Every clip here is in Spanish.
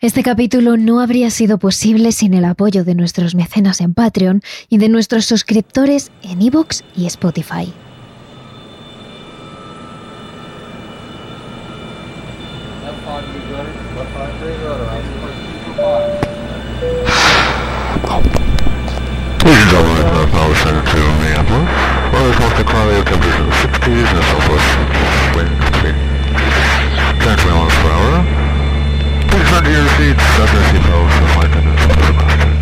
Este capítulo no habría sido posible sin el apoyo de nuestros mecenas en Patreon y de nuestros suscriptores en iVoox y Spotify.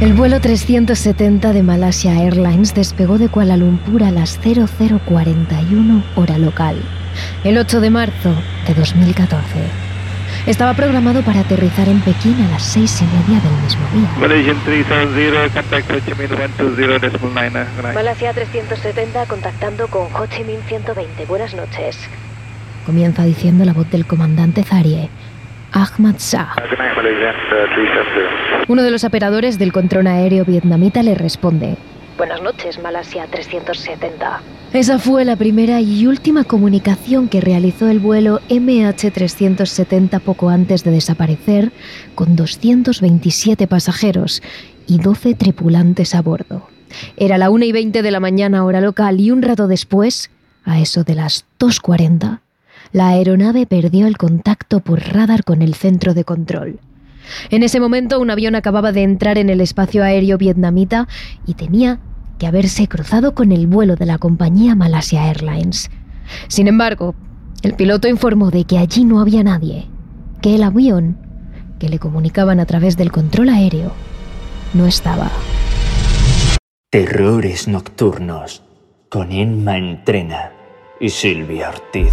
El vuelo 370 de Malaysia Airlines despegó de Kuala Lumpur a las 0041 hora local, el 8 de marzo de 2014. Estaba programado para aterrizar en Pekín a las seis y media del mismo día. Malaysian 370, contact Ho Chi Minh 120.9. Malasia 370 contactando con Ho Chi Minh 120. Buenas noches. Comienza diciendo la voz del comandante Zarie, Ahmad Shah. Good night, Malaysian 370. Uno de los operadores del control aéreo vietnamita le responde. Buenas noches, Malasia 370. Esa fue la primera y última comunicación que realizó el vuelo MH370 poco antes de desaparecer, con 227 pasajeros y 12 tripulantes a bordo. Era la 1 y 20 de la mañana hora local y un rato después, a eso de las 2.40, la aeronave perdió el contacto por radar con el centro de control. En ese momento un avión acababa de entrar en el espacio aéreo vietnamita y tenía que haberse cruzado con el vuelo de la compañía Malasia Airlines. Sin embargo, el piloto informó de que allí no había nadie, que el avión, que le comunicaban a través del control aéreo, no estaba. Terrores Nocturnos con Emma Entrena y Silvia Ortiz.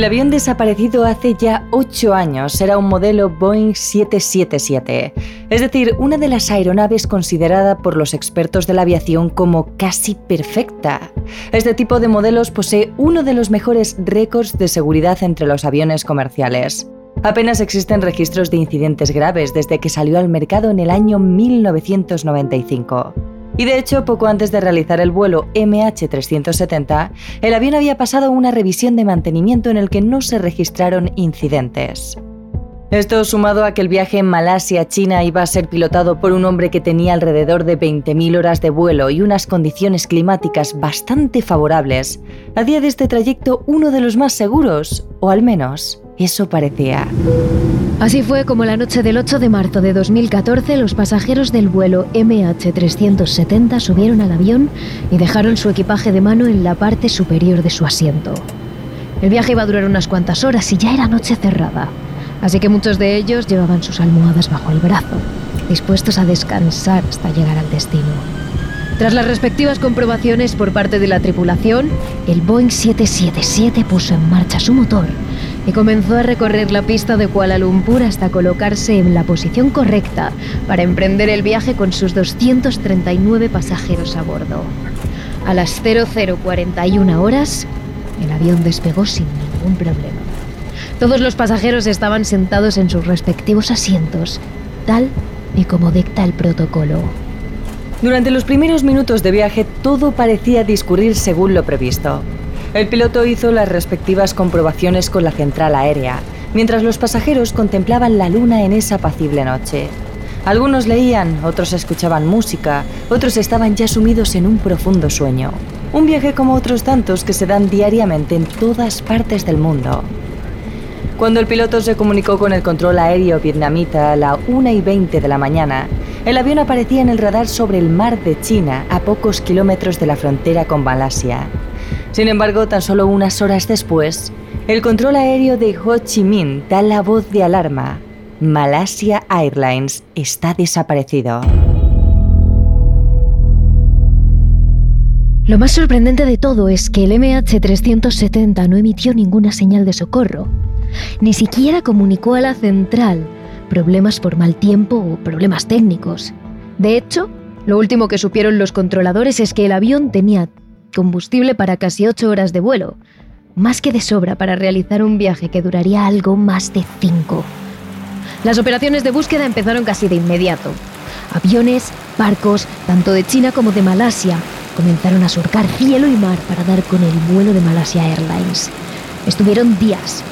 El avión desaparecido hace ya 8 años era un modelo Boeing 777, es decir, una de las aeronaves considerada por los expertos de la aviación como casi perfecta. Este tipo de modelos posee uno de los mejores récords de seguridad entre los aviones comerciales. Apenas existen registros de incidentes graves desde que salió al mercado en el año 1995. Y de hecho, poco antes de realizar el vuelo MH370, el avión había pasado una revisión de mantenimiento en el que no se registraron incidentes. Esto sumado a que el viaje en Malasia, China, iba a ser pilotado por un hombre que tenía alrededor de 20.000 horas de vuelo y unas condiciones climáticas bastante favorables, hacía de este trayecto uno de los más seguros, o al menos eso parecía. Así fue como la noche del 8 de marzo de 2014 los pasajeros del vuelo MH370 subieron al avión y dejaron su equipaje de mano en la parte superior de su asiento. El viaje iba a durar unas cuantas horas y ya era noche cerrada, así que muchos de ellos llevaban sus almohadas bajo el brazo, dispuestos a descansar hasta llegar al destino. Tras las respectivas comprobaciones por parte de la tripulación, el Boeing 777 puso en marcha su motor y comenzó a recorrer la pista de Kuala Lumpur hasta colocarse en la posición correcta para emprender el viaje con sus 239 pasajeros a bordo. A las 0041 horas, el avión despegó sin ningún problema. Todos los pasajeros estaban sentados en sus respectivos asientos, tal y como dicta el protocolo. Durante los primeros minutos de viaje todo parecía discurrir según lo previsto. El piloto hizo las respectivas comprobaciones con la central aérea, mientras los pasajeros contemplaban la luna en esa apacible noche. Algunos leían, otros escuchaban música, otros estaban ya sumidos en un profundo sueño. Un viaje como otros tantos que se dan diariamente en todas partes del mundo. Cuando el piloto se comunicó con el control aéreo vietnamita a la 1 y 20 de la mañana, el avión aparecía en el radar sobre el mar de China, a pocos kilómetros de la frontera con Malasia. Sin embargo, tan solo unas horas después, el control aéreo de Ho Chi Minh da la voz de alarma. Malasia Airlines está desaparecido. Lo más sorprendente de todo es que el MH370 no emitió ninguna señal de socorro. Ni siquiera comunicó a la central problemas por mal tiempo o problemas técnicos. De hecho, lo último que supieron los controladores es que el avión tenía combustible para casi ocho horas de vuelo, más que de sobra para realizar un viaje que duraría algo más de cinco. Las operaciones de búsqueda empezaron casi de inmediato. Aviones, barcos, tanto de China como de Malasia, comenzaron a surcar cielo y mar para dar con el vuelo de Malasia Airlines. Estuvieron días,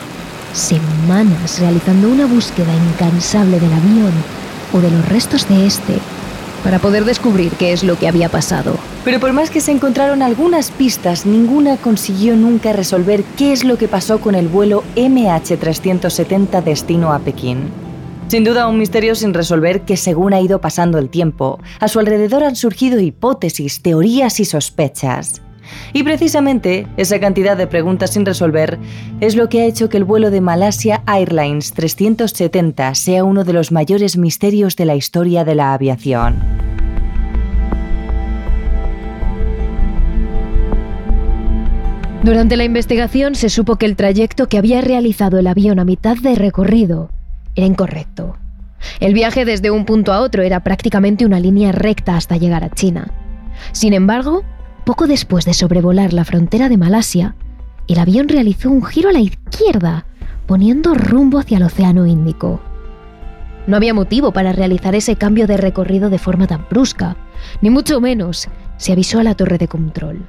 semanas realizando una búsqueda incansable del avión o de los restos de este para poder descubrir qué es lo que había pasado. Pero por más que se encontraron algunas pistas, ninguna consiguió nunca resolver qué es lo que pasó con el vuelo MH370 destino a Pekín. Sin duda un misterio sin resolver que según ha ido pasando el tiempo, a su alrededor han surgido hipótesis, teorías y sospechas. Y precisamente esa cantidad de preguntas sin resolver es lo que ha hecho que el vuelo de Malasia Airlines 370 sea uno de los mayores misterios de la historia de la aviación. Durante la investigación se supo que el trayecto que había realizado el avión a mitad de recorrido era incorrecto. El viaje desde un punto a otro era prácticamente una línea recta hasta llegar a China. Sin embargo, poco después de sobrevolar la frontera de Malasia, el avión realizó un giro a la izquierda, poniendo rumbo hacia el Océano Índico. No había motivo para realizar ese cambio de recorrido de forma tan brusca, ni mucho menos se avisó a la torre de control.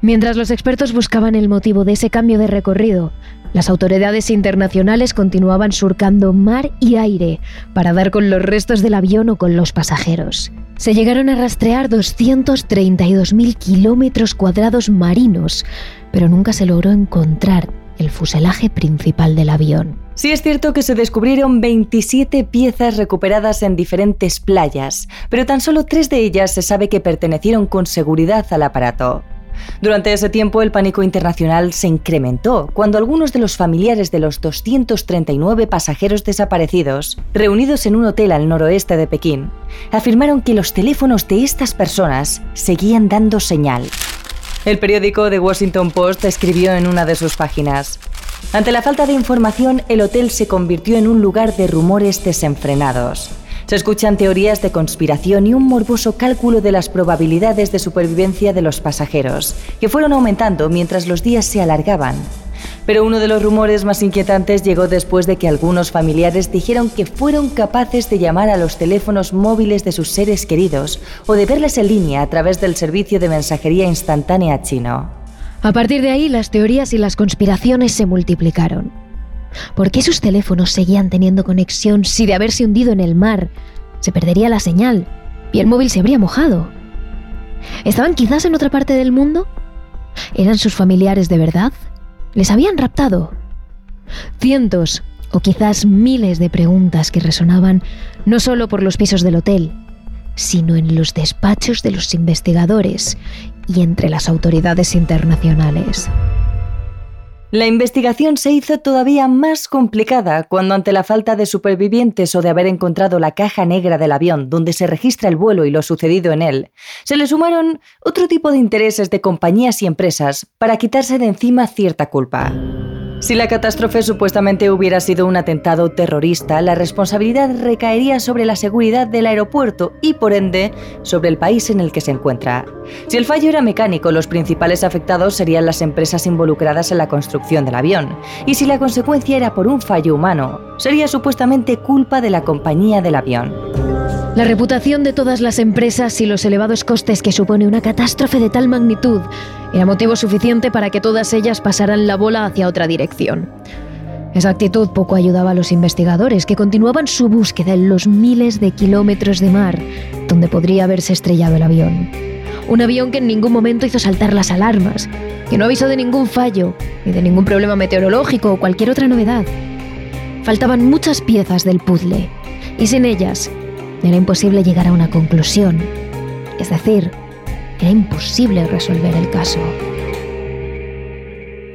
Mientras los expertos buscaban el motivo de ese cambio de recorrido, las autoridades internacionales continuaban surcando mar y aire para dar con los restos del avión o con los pasajeros. Se llegaron a rastrear 232.000 kilómetros cuadrados marinos, pero nunca se logró encontrar el fuselaje principal del avión. Sí es cierto que se descubrieron 27 piezas recuperadas en diferentes playas, pero tan solo tres de ellas se sabe que pertenecieron con seguridad al aparato. Durante ese tiempo el pánico internacional se incrementó cuando algunos de los familiares de los 239 pasajeros desaparecidos, reunidos en un hotel al noroeste de Pekín, afirmaron que los teléfonos de estas personas seguían dando señal. El periódico The Washington Post escribió en una de sus páginas, ante la falta de información, el hotel se convirtió en un lugar de rumores desenfrenados. Se escuchan teorías de conspiración y un morboso cálculo de las probabilidades de supervivencia de los pasajeros, que fueron aumentando mientras los días se alargaban. Pero uno de los rumores más inquietantes llegó después de que algunos familiares dijeron que fueron capaces de llamar a los teléfonos móviles de sus seres queridos o de verles en línea a través del servicio de mensajería instantánea chino. A partir de ahí, las teorías y las conspiraciones se multiplicaron. ¿Por qué sus teléfonos seguían teniendo conexión si de haberse hundido en el mar se perdería la señal y el móvil se habría mojado? ¿Estaban quizás en otra parte del mundo? ¿Eran sus familiares de verdad? ¿Les habían raptado? Cientos o quizás miles de preguntas que resonaban no solo por los pisos del hotel, sino en los despachos de los investigadores y entre las autoridades internacionales. La investigación se hizo todavía más complicada cuando ante la falta de supervivientes o de haber encontrado la caja negra del avión donde se registra el vuelo y lo sucedido en él, se le sumaron otro tipo de intereses de compañías y empresas para quitarse de encima cierta culpa. Si la catástrofe supuestamente hubiera sido un atentado terrorista, la responsabilidad recaería sobre la seguridad del aeropuerto y, por ende, sobre el país en el que se encuentra. Si el fallo era mecánico, los principales afectados serían las empresas involucradas en la construcción del avión. Y si la consecuencia era por un fallo humano, sería supuestamente culpa de la compañía del avión. La reputación de todas las empresas y los elevados costes que supone una catástrofe de tal magnitud era motivo suficiente para que todas ellas pasaran la bola hacia otra dirección. Esa actitud poco ayudaba a los investigadores, que continuaban su búsqueda en los miles de kilómetros de mar donde podría haberse estrellado el avión. Un avión que en ningún momento hizo saltar las alarmas, que no avisó de ningún fallo, ni de ningún problema meteorológico o cualquier otra novedad. Faltaban muchas piezas del puzzle, y sin ellas era imposible llegar a una conclusión. Es decir, era imposible resolver el caso.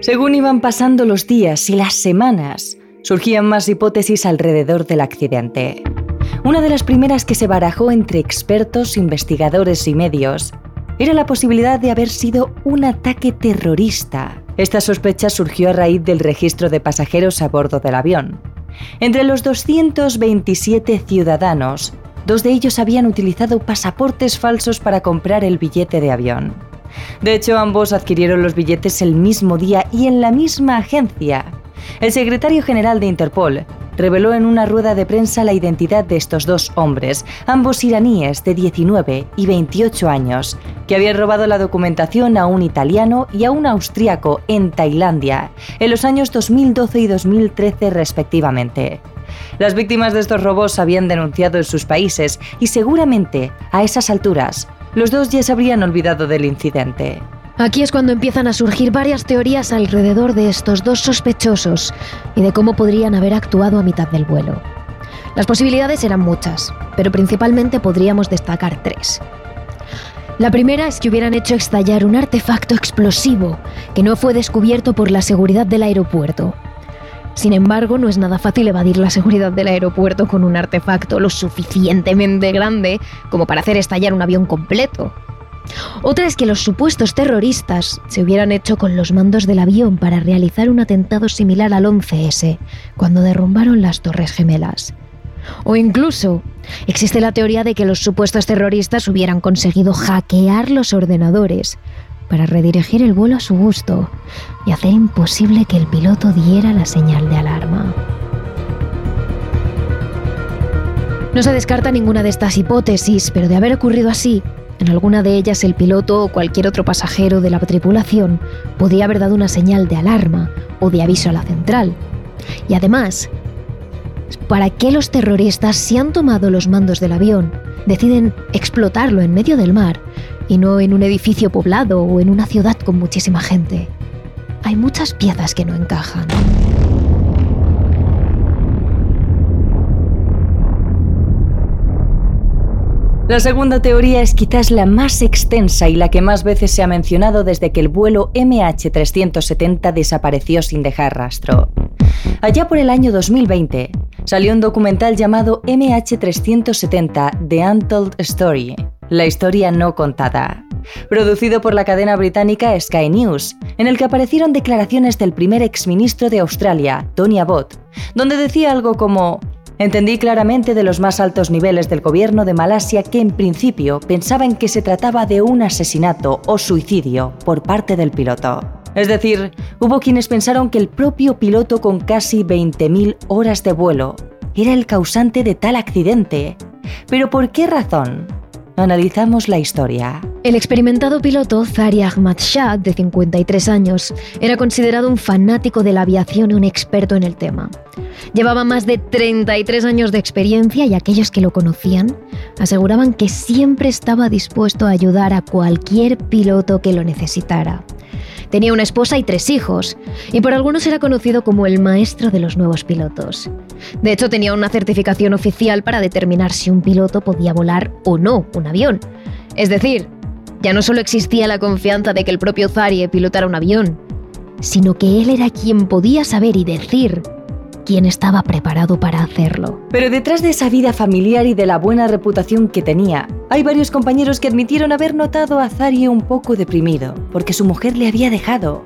Según iban pasando los días y las semanas, surgían más hipótesis alrededor del accidente. Una de las primeras que se barajó entre expertos, investigadores y medios era la posibilidad de haber sido un ataque terrorista. Esta sospecha surgió a raíz del registro de pasajeros a bordo del avión. Entre los 227 ciudadanos Dos de ellos habían utilizado pasaportes falsos para comprar el billete de avión. De hecho, ambos adquirieron los billetes el mismo día y en la misma agencia. El secretario general de Interpol reveló en una rueda de prensa la identidad de estos dos hombres, ambos iraníes de 19 y 28 años, que habían robado la documentación a un italiano y a un austríaco en Tailandia en los años 2012 y 2013 respectivamente. Las víctimas de estos robos habían denunciado en sus países y seguramente, a esas alturas, los dos ya se habrían olvidado del incidente. Aquí es cuando empiezan a surgir varias teorías alrededor de estos dos sospechosos y de cómo podrían haber actuado a mitad del vuelo. Las posibilidades eran muchas, pero principalmente podríamos destacar tres. La primera es que hubieran hecho estallar un artefacto explosivo que no fue descubierto por la seguridad del aeropuerto. Sin embargo, no es nada fácil evadir la seguridad del aeropuerto con un artefacto lo suficientemente grande como para hacer estallar un avión completo. Otra es que los supuestos terroristas se hubieran hecho con los mandos del avión para realizar un atentado similar al 11S, cuando derrumbaron las Torres Gemelas. O incluso existe la teoría de que los supuestos terroristas hubieran conseguido hackear los ordenadores para redirigir el vuelo a su gusto y hacer imposible que el piloto diera la señal de alarma. No se descarta ninguna de estas hipótesis, pero de haber ocurrido así, en alguna de ellas el piloto o cualquier otro pasajero de la tripulación podría haber dado una señal de alarma o de aviso a la central. Y además, ¿para qué los terroristas, si han tomado los mandos del avión, deciden explotarlo en medio del mar y no en un edificio poblado o en una ciudad con muchísima gente? Hay muchas piezas que no encajan. La segunda teoría es quizás la más extensa y la que más veces se ha mencionado desde que el vuelo MH370 desapareció sin dejar rastro. Allá por el año 2020 salió un documental llamado MH370 The Untold Story, la historia no contada, producido por la cadena británica Sky News, en el que aparecieron declaraciones del primer exministro de Australia, Tony Abbott, donde decía algo como Entendí claramente de los más altos niveles del gobierno de Malasia que en principio pensaban que se trataba de un asesinato o suicidio por parte del piloto. Es decir, hubo quienes pensaron que el propio piloto con casi 20.000 horas de vuelo era el causante de tal accidente. ¿Pero por qué razón? Analizamos la historia. El experimentado piloto Zari Ahmad Shah, de 53 años, era considerado un fanático de la aviación y un experto en el tema. Llevaba más de 33 años de experiencia y aquellos que lo conocían aseguraban que siempre estaba dispuesto a ayudar a cualquier piloto que lo necesitara. Tenía una esposa y tres hijos, y por algunos era conocido como el maestro de los nuevos pilotos. De hecho, tenía una certificación oficial para determinar si un piloto podía volar o no un avión. Es decir, ya no solo existía la confianza de que el propio Zarie pilotara un avión, sino que él era quien podía saber y decir quién estaba preparado para hacerlo. Pero detrás de esa vida familiar y de la buena reputación que tenía, hay varios compañeros que admitieron haber notado a Zarie un poco deprimido, porque su mujer le había dejado.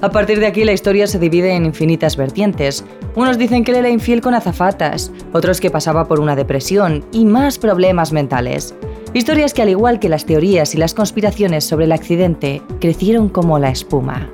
A partir de aquí la historia se divide en infinitas vertientes. Unos dicen que él era infiel con azafatas, otros que pasaba por una depresión y más problemas mentales. Historias que al igual que las teorías y las conspiraciones sobre el accidente, crecieron como la espuma.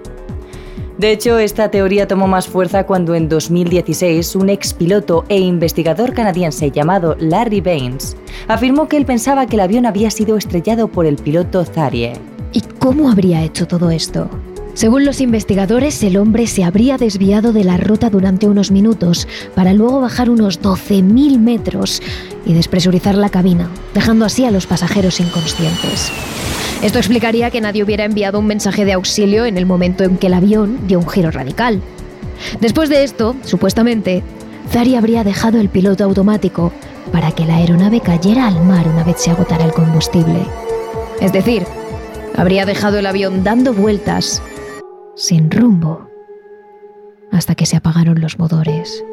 De hecho, esta teoría tomó más fuerza cuando en 2016 un expiloto e investigador canadiense llamado Larry Baines afirmó que él pensaba que el avión había sido estrellado por el piloto Zarie. ¿Y cómo habría hecho todo esto? Según los investigadores, el hombre se habría desviado de la ruta durante unos minutos para luego bajar unos 12.000 metros y despresurizar la cabina, dejando así a los pasajeros inconscientes. Esto explicaría que nadie hubiera enviado un mensaje de auxilio en el momento en que el avión dio un giro radical. Después de esto, supuestamente, Zari habría dejado el piloto automático para que la aeronave cayera al mar una vez se agotara el combustible. Es decir, habría dejado el avión dando vueltas, sin rumbo, hasta que se apagaron los motores.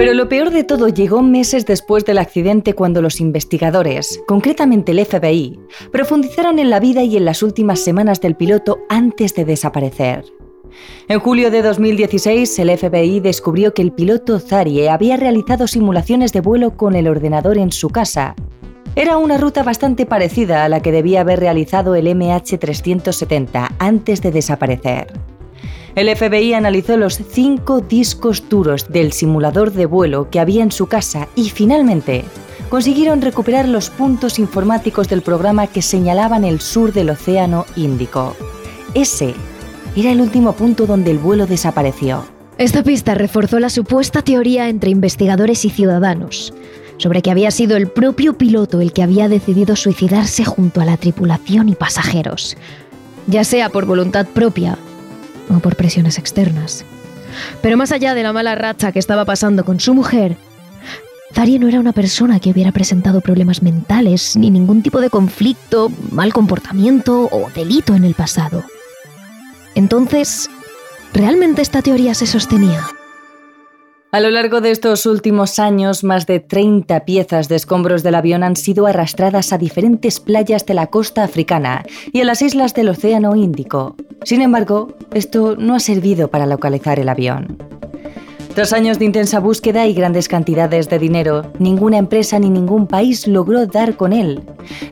Pero lo peor de todo llegó meses después del accidente cuando los investigadores, concretamente el FBI, profundizaron en la vida y en las últimas semanas del piloto antes de desaparecer. En julio de 2016, el FBI descubrió que el piloto Zarie había realizado simulaciones de vuelo con el ordenador en su casa Era una ruta bastante parecida a la que debía haber realizado el MH370 antes de desaparecer. El FBI analizó los cinco discos duros del simulador de vuelo que había en su casa y finalmente consiguieron recuperar los puntos informáticos del programa que señalaban el sur del Océano Índico. Ese era el último punto donde el vuelo desapareció. Esta pista reforzó la supuesta teoría entre investigadores y ciudadanos sobre que había sido el propio piloto el que había decidido suicidarse junto a la tripulación y pasajeros, ya sea por voluntad propia o por presiones externas. Pero más allá de la mala racha que estaba pasando con su mujer, Zari no era una persona que hubiera presentado problemas mentales ni ningún tipo de conflicto, mal comportamiento o delito en el pasado. Entonces, ¿realmente esta teoría se sostenía? A lo largo de estos últimos años, más de 30 piezas de escombros del avión han sido arrastradas a diferentes playas de la costa africana y a las islas del Océano Índico. Sin embargo, esto no ha servido para localizar el avión. Tras años de intensa búsqueda y grandes cantidades de dinero, ninguna empresa ni ningún país logró dar con él.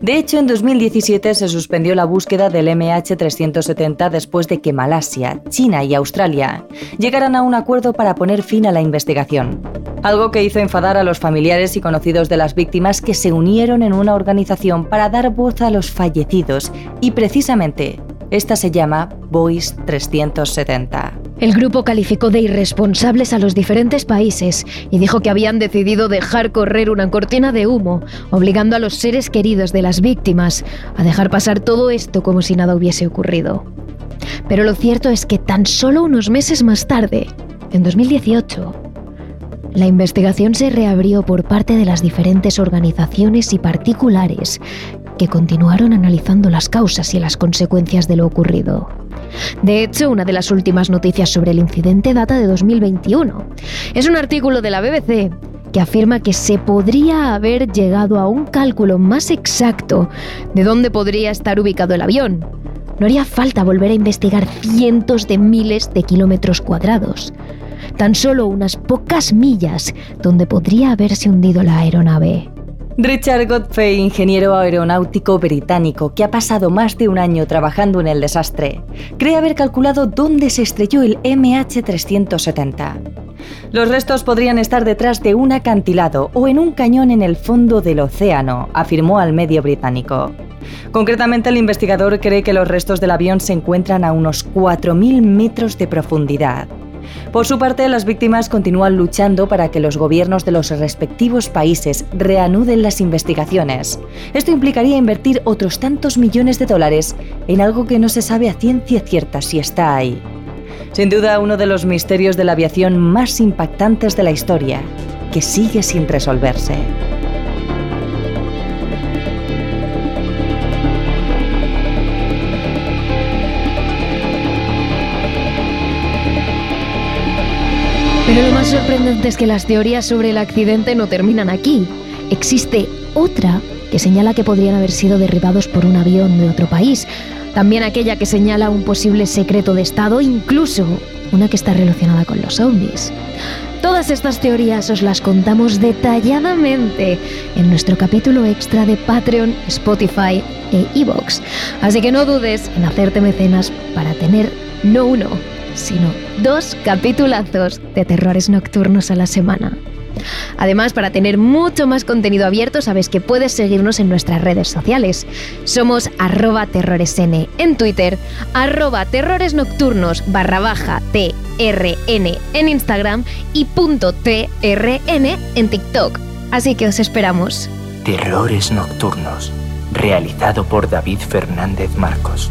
De hecho, en 2017 se suspendió la búsqueda del MH370 después de que Malasia, China y Australia llegaran a un acuerdo para poner fin a la investigación. Algo que hizo enfadar a los familiares y conocidos de las víctimas que se unieron en una organización para dar voz a los fallecidos y precisamente esta se llama Voice 370. El grupo calificó de irresponsables a los diferentes países y dijo que habían decidido dejar correr una cortina de humo, obligando a los seres queridos de las víctimas a dejar pasar todo esto como si nada hubiese ocurrido. Pero lo cierto es que tan solo unos meses más tarde, en 2018, la investigación se reabrió por parte de las diferentes organizaciones y particulares que continuaron analizando las causas y las consecuencias de lo ocurrido. De hecho, una de las últimas noticias sobre el incidente data de 2021. Es un artículo de la BBC que afirma que se podría haber llegado a un cálculo más exacto de dónde podría estar ubicado el avión. No haría falta volver a investigar cientos de miles de kilómetros cuadrados. Tan solo unas pocas millas donde podría haberse hundido la aeronave. Richard Godfrey, ingeniero aeronáutico británico que ha pasado más de un año trabajando en el desastre, cree haber calculado dónde se estrelló el MH370. Los restos podrían estar detrás de un acantilado o en un cañón en el fondo del océano, afirmó al medio británico. Concretamente, el investigador cree que los restos del avión se encuentran a unos 4.000 metros de profundidad. Por su parte, las víctimas continúan luchando para que los gobiernos de los respectivos países reanuden las investigaciones. Esto implicaría invertir otros tantos millones de dólares en algo que no se sabe a ciencia cierta si está ahí. Sin duda, uno de los misterios de la aviación más impactantes de la historia, que sigue sin resolverse. Pero lo más sorprendente es que las teorías sobre el accidente no terminan aquí. Existe otra que señala que podrían haber sido derribados por un avión de otro país. También aquella que señala un posible secreto de Estado, incluso una que está relacionada con los ovnis. Todas estas teorías os las contamos detalladamente en nuestro capítulo extra de Patreon, Spotify e Evox. Así que no dudes en hacerte mecenas para tener no uno, sino dos capitulazos de terrores nocturnos a la semana. Además, para tener mucho más contenido abierto, sabes que puedes seguirnos en nuestras redes sociales. Somos arroba terroresn en Twitter, arroba terrores nocturnos barra baja TRN en Instagram y punto TRN en TikTok. Así que os esperamos. Terrores Nocturnos, realizado por David Fernández Marcos.